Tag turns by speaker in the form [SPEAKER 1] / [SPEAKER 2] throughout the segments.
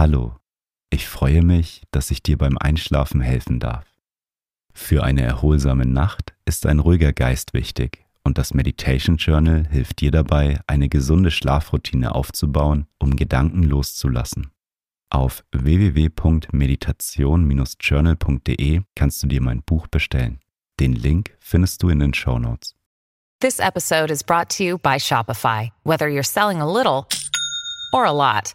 [SPEAKER 1] Hallo, ich freue mich, dass ich dir beim Einschlafen helfen darf. Für eine erholsame Nacht ist ein ruhiger Geist wichtig und das Meditation Journal hilft dir dabei, eine gesunde Schlafroutine aufzubauen, um Gedanken loszulassen. Auf www.meditation-journal.de kannst du dir mein Buch bestellen. Den Link findest du in den Show Notes.
[SPEAKER 2] This episode is brought to you by Shopify. Whether you're selling a little or a lot,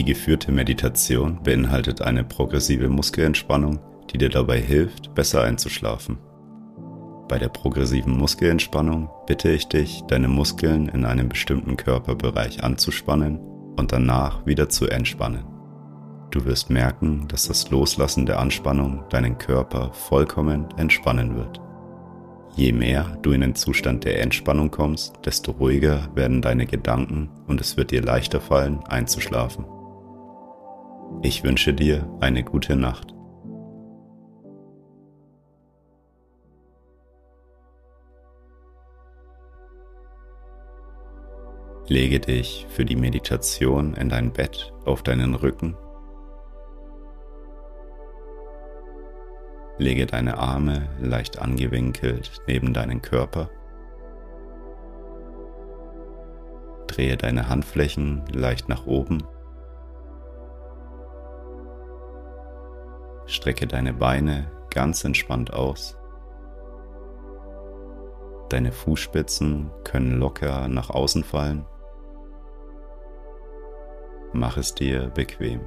[SPEAKER 1] Die geführte Meditation beinhaltet eine progressive Muskelentspannung, die dir dabei hilft, besser einzuschlafen. Bei der progressiven Muskelentspannung bitte ich dich, deine Muskeln in einem bestimmten Körperbereich anzuspannen und danach wieder zu entspannen. Du wirst merken, dass das Loslassen der Anspannung deinen Körper vollkommen entspannen wird. Je mehr du in den Zustand der Entspannung kommst, desto ruhiger werden deine Gedanken und es wird dir leichter fallen, einzuschlafen. Ich wünsche dir eine gute Nacht. Lege dich für die Meditation in dein Bett auf deinen Rücken. Lege deine Arme leicht angewinkelt neben deinen Körper. Drehe deine Handflächen leicht nach oben. Strecke deine Beine ganz entspannt aus. Deine Fußspitzen können locker nach außen fallen. Mach es dir bequem.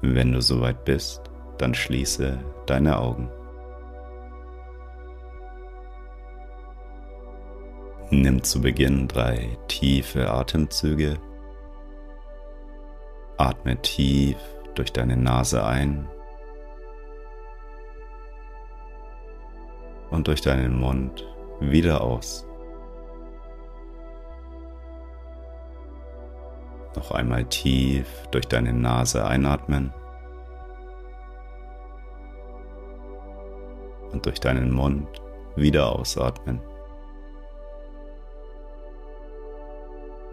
[SPEAKER 1] Wenn du soweit bist, dann schließe deine Augen. Nimm zu Beginn drei tiefe Atemzüge. Atme tief durch deine Nase ein und durch deinen Mund wieder aus. Noch einmal tief durch deine Nase einatmen und durch deinen Mund wieder ausatmen.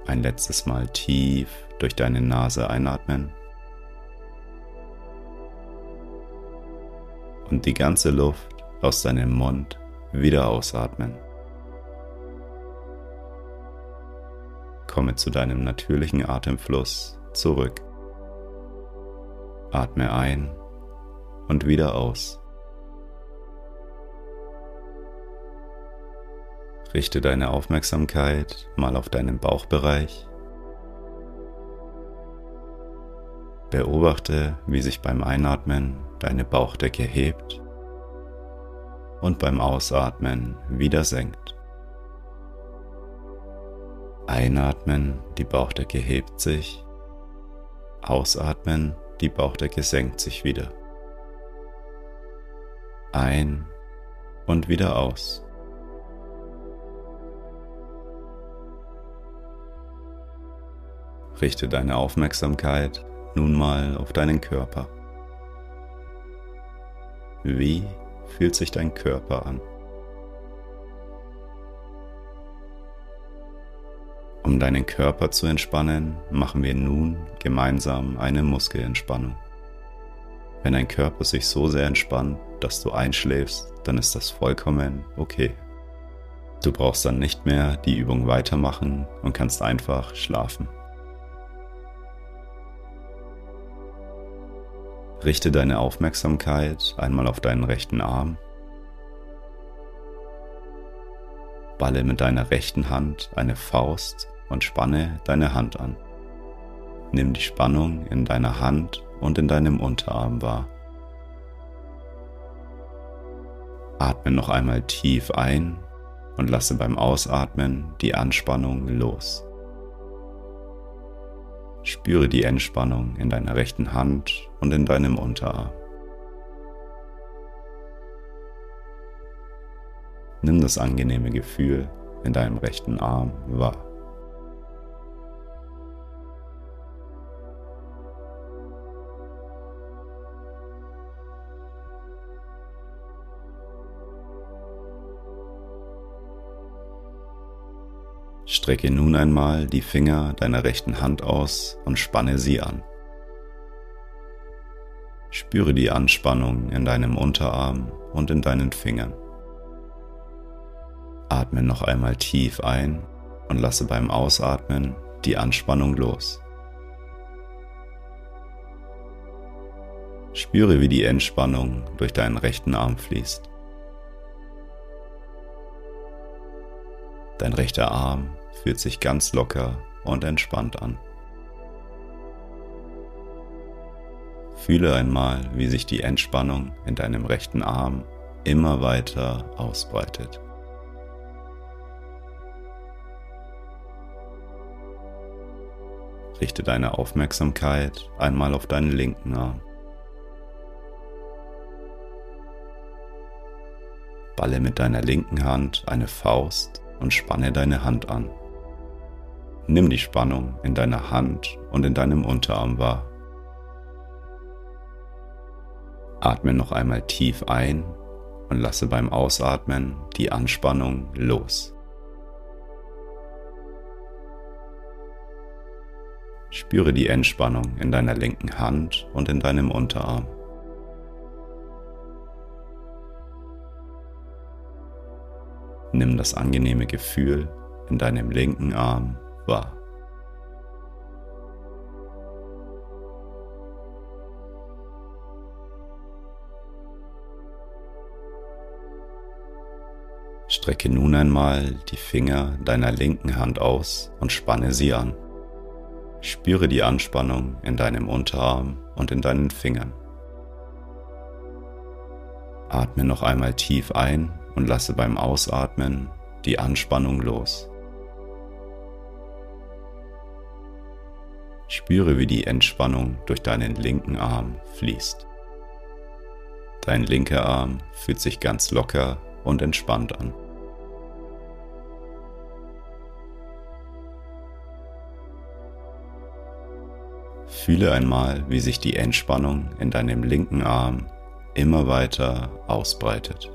[SPEAKER 1] Ein letztes Mal tief durch deine Nase einatmen und die ganze Luft aus deinem Mund wieder ausatmen. Komme zu deinem natürlichen Atemfluss zurück. Atme ein und wieder aus. Richte deine Aufmerksamkeit mal auf deinen Bauchbereich. Beobachte, wie sich beim Einatmen deine Bauchdecke hebt und beim Ausatmen wieder senkt. Einatmen, die Bauchdecke hebt sich. Ausatmen, die Bauchdecke senkt sich wieder. Ein und wieder aus. Richte deine Aufmerksamkeit nun mal auf deinen Körper. Wie fühlt sich dein Körper an. Um deinen Körper zu entspannen, machen wir nun gemeinsam eine Muskelentspannung. Wenn dein Körper sich so sehr entspannt, dass du einschläfst, dann ist das vollkommen okay. Du brauchst dann nicht mehr die Übung weitermachen und kannst einfach schlafen. Richte deine Aufmerksamkeit einmal auf deinen rechten Arm. Balle mit deiner rechten Hand eine Faust und spanne deine Hand an. Nimm die Spannung in deiner Hand und in deinem Unterarm wahr. Atme noch einmal tief ein und lasse beim Ausatmen die Anspannung los. Spüre die Entspannung in deiner rechten Hand und in deinem Unterarm. Nimm das angenehme Gefühl in deinem rechten Arm wahr. Strecke nun einmal die Finger deiner rechten Hand aus und spanne sie an. Spüre die Anspannung in deinem Unterarm und in deinen Fingern. Atme noch einmal tief ein und lasse beim Ausatmen die Anspannung los. Spüre, wie die Entspannung durch deinen rechten Arm fließt. Dein rechter Arm fühlt sich ganz locker und entspannt an. Fühle einmal, wie sich die Entspannung in deinem rechten Arm immer weiter ausbreitet. Richte deine Aufmerksamkeit einmal auf deinen linken Arm. Balle mit deiner linken Hand eine Faust und spanne deine Hand an. Nimm die Spannung in deiner Hand und in deinem Unterarm wahr. Atme noch einmal tief ein und lasse beim Ausatmen die Anspannung los. Spüre die Entspannung in deiner linken Hand und in deinem Unterarm. Nimm das angenehme Gefühl in deinem linken Arm wahr. Strecke nun einmal die Finger deiner linken Hand aus und spanne sie an. Spüre die Anspannung in deinem Unterarm und in deinen Fingern. Atme noch einmal tief ein und lasse beim Ausatmen die Anspannung los. Spüre, wie die Entspannung durch deinen linken Arm fließt. Dein linker Arm fühlt sich ganz locker und entspannt an. Fühle einmal, wie sich die Entspannung in deinem linken Arm immer weiter ausbreitet.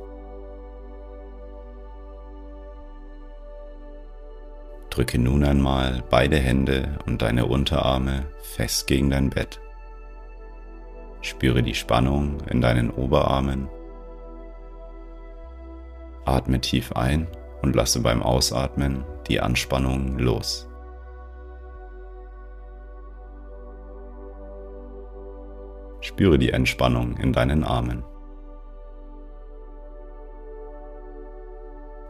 [SPEAKER 1] Drücke nun einmal beide Hände und deine Unterarme fest gegen dein Bett. Spüre die Spannung in deinen Oberarmen. Atme tief ein und lasse beim Ausatmen die Anspannung los. Spüre die Entspannung in deinen Armen.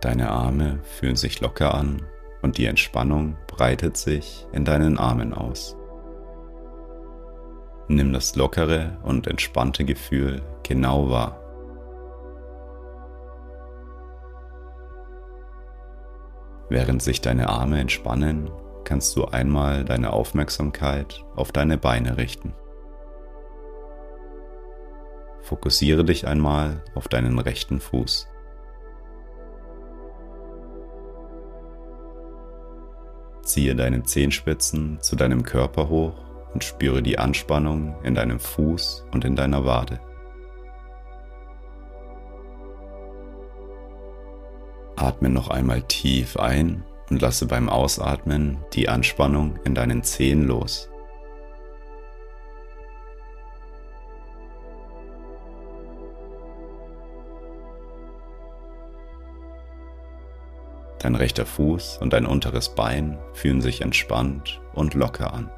[SPEAKER 1] Deine Arme fühlen sich locker an und die Entspannung breitet sich in deinen Armen aus. Nimm das lockere und entspannte Gefühl genau wahr. Während sich deine Arme entspannen, kannst du einmal deine Aufmerksamkeit auf deine Beine richten. Fokussiere dich einmal auf deinen rechten Fuß. Ziehe deine Zehenspitzen zu deinem Körper hoch und spüre die Anspannung in deinem Fuß und in deiner Wade. Atme noch einmal tief ein und lasse beim Ausatmen die Anspannung in deinen Zehen los. Dein rechter Fuß und dein unteres Bein fühlen sich entspannt und locker an.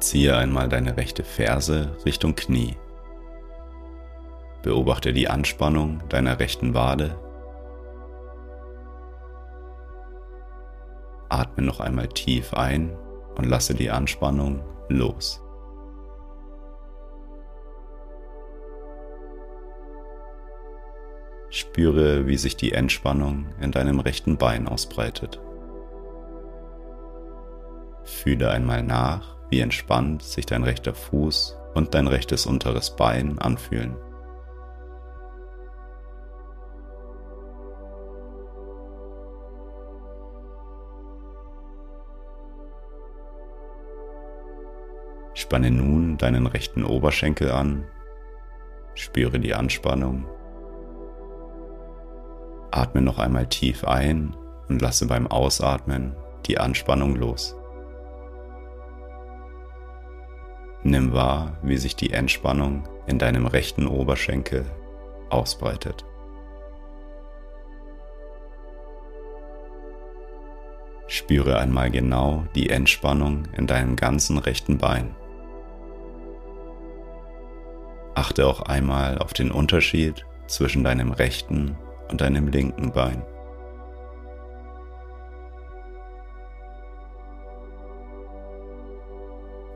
[SPEAKER 1] Ziehe einmal deine rechte Ferse Richtung Knie. Beobachte die Anspannung deiner rechten Wade Atme noch einmal tief ein und lasse die Anspannung los. Spüre, wie sich die Entspannung in deinem rechten Bein ausbreitet. Fühle einmal nach, wie entspannt sich dein rechter Fuß und dein rechtes unteres Bein anfühlen. Spanne nun deinen rechten Oberschenkel an, spüre die Anspannung. Atme noch einmal tief ein und lasse beim Ausatmen die Anspannung los. Nimm wahr, wie sich die Entspannung in deinem rechten Oberschenkel ausbreitet. Spüre einmal genau die Entspannung in deinem ganzen rechten Bein. Achte auch einmal auf den Unterschied zwischen deinem rechten und deinem linken Bein.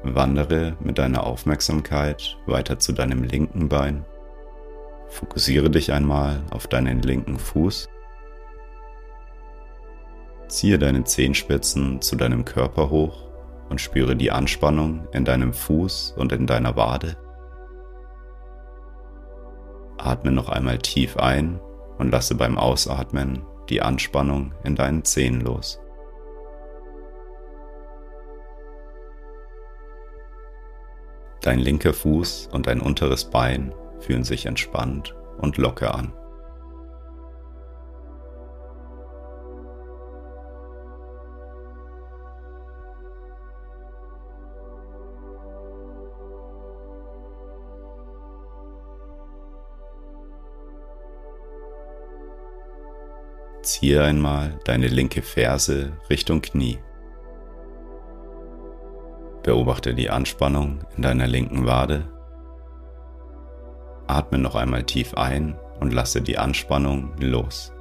[SPEAKER 1] Wandere mit deiner Aufmerksamkeit weiter zu deinem linken Bein. Fokussiere dich einmal auf deinen linken Fuß. Ziehe deine Zehenspitzen zu deinem Körper hoch und spüre die Anspannung in deinem Fuß und in deiner Wade. Atme noch einmal tief ein und lasse beim Ausatmen die Anspannung in deinen Zehen los. Dein linker Fuß und dein unteres Bein fühlen sich entspannt und locker an. Ziehe einmal deine linke Ferse Richtung Knie. Beobachte die Anspannung in deiner linken Wade. Atme noch einmal tief ein und lasse die Anspannung los.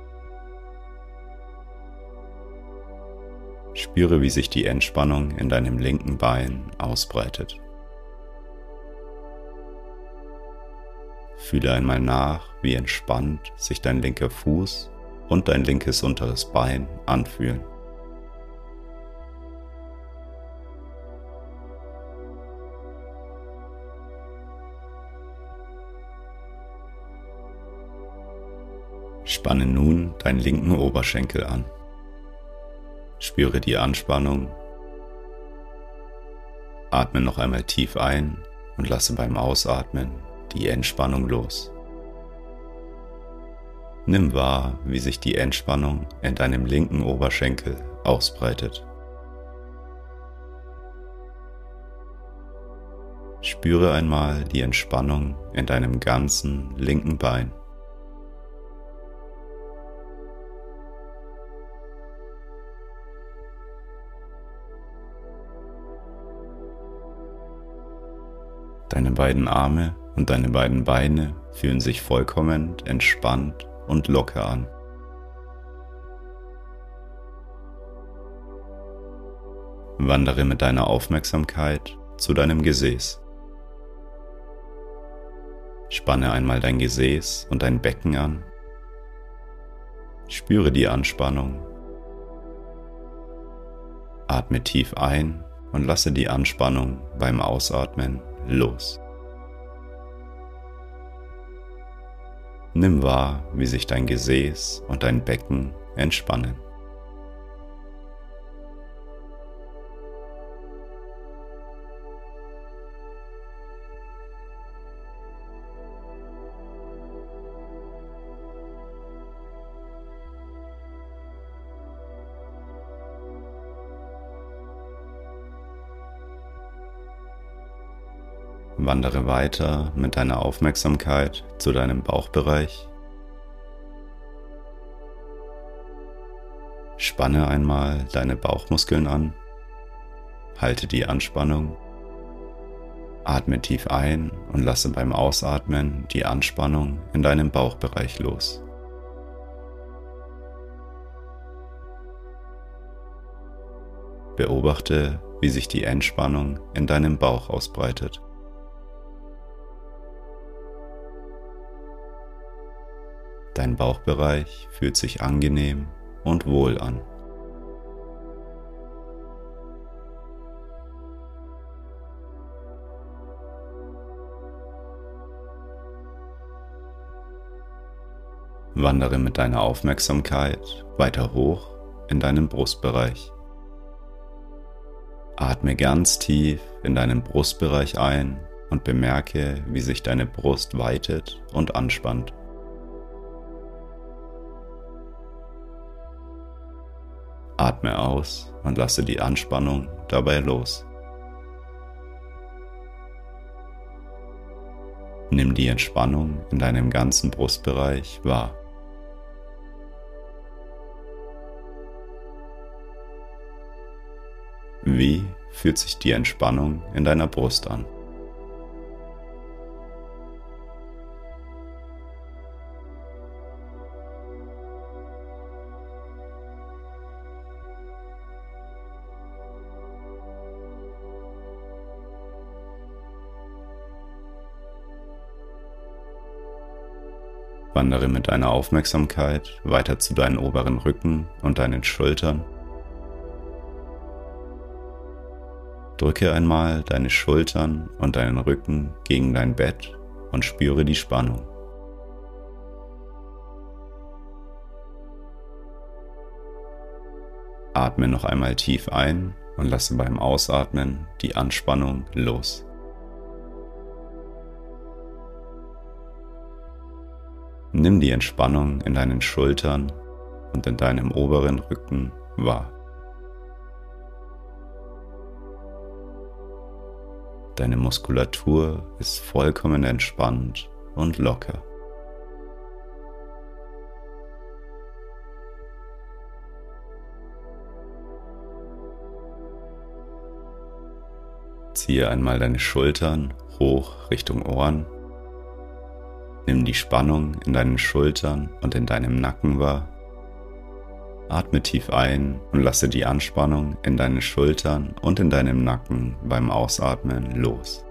[SPEAKER 1] Spüre, wie sich die Entspannung in deinem linken Bein ausbreitet. Fühle einmal nach, wie entspannt sich dein linker Fuß und dein linkes unteres Bein anfühlen. Spanne nun deinen linken Oberschenkel an. Spüre die Anspannung. Atme noch einmal tief ein und lasse beim Ausatmen die Entspannung los. Nimm wahr, wie sich die Entspannung in deinem linken Oberschenkel ausbreitet. Spüre einmal die Entspannung in deinem ganzen linken Bein. Deine beiden Arme und deine beiden Beine fühlen sich vollkommen entspannt und locker an. Wandere mit deiner Aufmerksamkeit zu deinem Gesäß. Spanne einmal dein Gesäß und dein Becken an. Spüre die Anspannung. Atme tief ein und lasse die Anspannung beim Ausatmen los. Nimm wahr, wie sich dein Gesäß und dein Becken entspannen. Wandere weiter mit deiner Aufmerksamkeit zu deinem Bauchbereich. Spanne einmal deine Bauchmuskeln an. Halte die Anspannung. Atme tief ein und lasse beim Ausatmen die Anspannung in deinem Bauchbereich los. Beobachte, wie sich die Entspannung in deinem Bauch ausbreitet. Dein Bauchbereich fühlt sich angenehm und wohl an. Wandere mit deiner Aufmerksamkeit weiter hoch in deinen Brustbereich. Atme ganz tief in deinen Brustbereich ein und bemerke, wie sich deine Brust weitet und anspannt. Atme aus und lasse die Anspannung dabei los. Nimm die Entspannung in deinem ganzen Brustbereich wahr. Wie fühlt sich die Entspannung in deiner Brust an? Wandere mit deiner Aufmerksamkeit weiter zu deinen oberen Rücken und deinen Schultern Drücke einmal deine Schultern und deinen Rücken gegen dein Bett und spüre die Spannung. Atme noch einmal tief ein und lasse beim Ausatmen die Anspannung los. Nimm die Entspannung in deinen Schultern und in deinem oberen Rücken wahr. Deine Muskulatur ist vollkommen entspannt und locker. Ziehe einmal deine Schultern hoch Richtung Ohren. Nimm die Spannung in deinen Schultern und in deinem Nacken wahr Atme tief ein und lasse die Anspannung in deinen Schultern und in deinem Nacken beim Ausatmen los.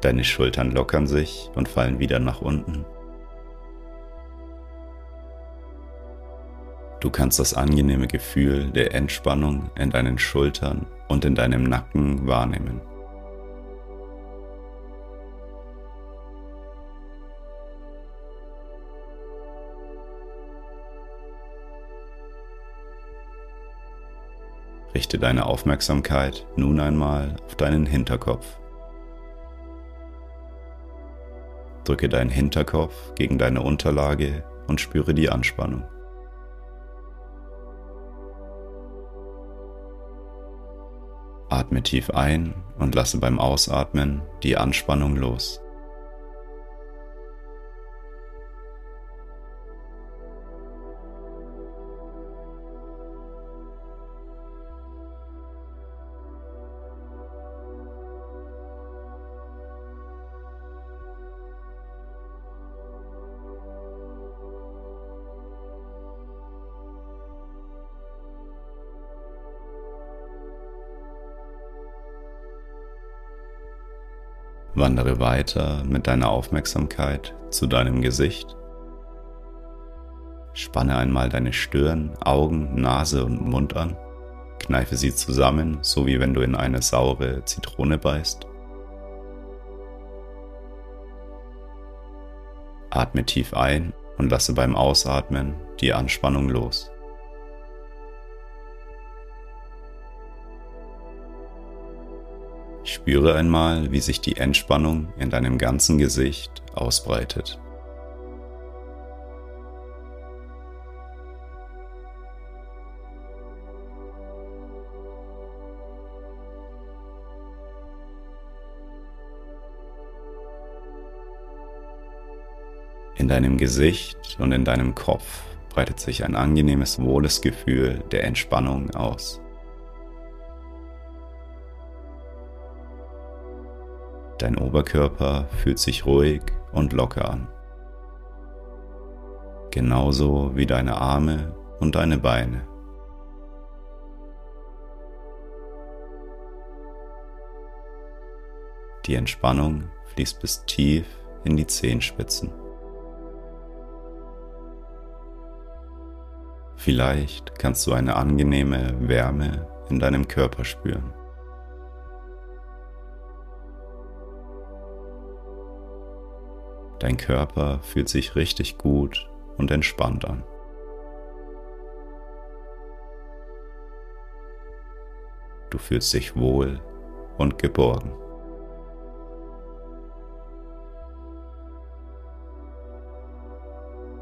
[SPEAKER 1] Deine Schultern lockern sich und fallen wieder nach unten. Du kannst das angenehme Gefühl der Entspannung in deinen Schultern und in deinem Nacken wahrnehmen. Richte deine Aufmerksamkeit nun einmal auf deinen Hinterkopf. Drücke deinen Hinterkopf gegen deine Unterlage und spüre die Anspannung. Atme tief ein und lasse beim Ausatmen die Anspannung los. Wandere weiter mit deiner Aufmerksamkeit zu deinem Gesicht. Spanne einmal deine Stirn, Augen, Nase und Mund an. Kneife sie zusammen, so wie wenn du in eine saure Zitrone beißt. Atme tief ein und lasse beim Ausatmen die Anspannung los. Spüre einmal, wie sich die Entspannung in deinem ganzen Gesicht ausbreitet. In deinem Gesicht und in deinem Kopf breitet sich ein angenehmes, wohles Gefühl der Entspannung aus. Dein Oberkörper fühlt sich ruhig und locker an. genauso wie deine Arme und deine Beine. Die Entspannung fließt bis tief in die Zehenspitzen. Vielleicht kannst du eine angenehme Wärme in deinem Körper spüren. Dein Körper fühlt sich richtig gut und entspannt an. Du fühlst dich wohl und geborgen.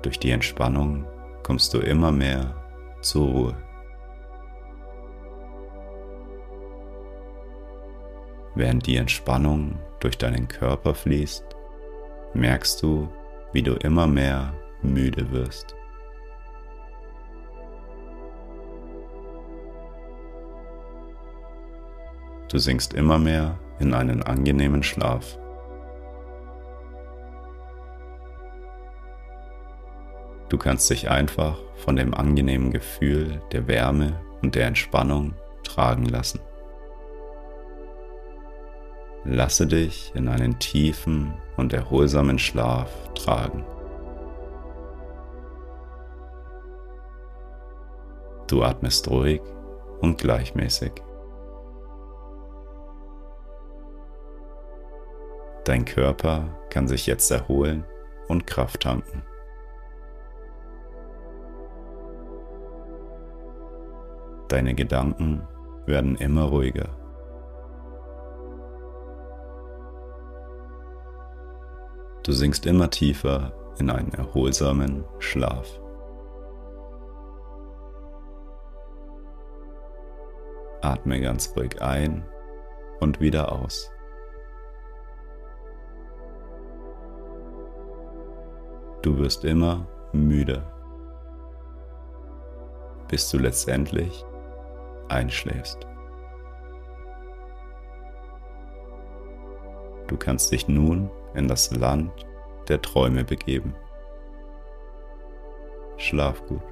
[SPEAKER 1] Durch die Entspannung kommst du immer mehr zur Ruhe. Während die Entspannung durch deinen Körper fließt, merkst du, wie du immer mehr müde wirst. Du sinkst immer mehr in einen angenehmen Schlaf. Du kannst dich einfach von dem angenehmen Gefühl der Wärme und der Entspannung tragen lassen. Lasse dich in einen tiefen und erholsamen Schlaf tragen. Du atmest ruhig und gleichmäßig. Dein Körper kann sich jetzt erholen und Kraft tanken. Deine Gedanken werden immer ruhiger. Du sinkst immer tiefer in einen erholsamen Schlaf. Atme ganz ruhig ein und wieder aus. Du wirst immer müder, bis du letztendlich einschläfst. Du kannst dich nun in das Land der Träume begeben. Schlaf gut.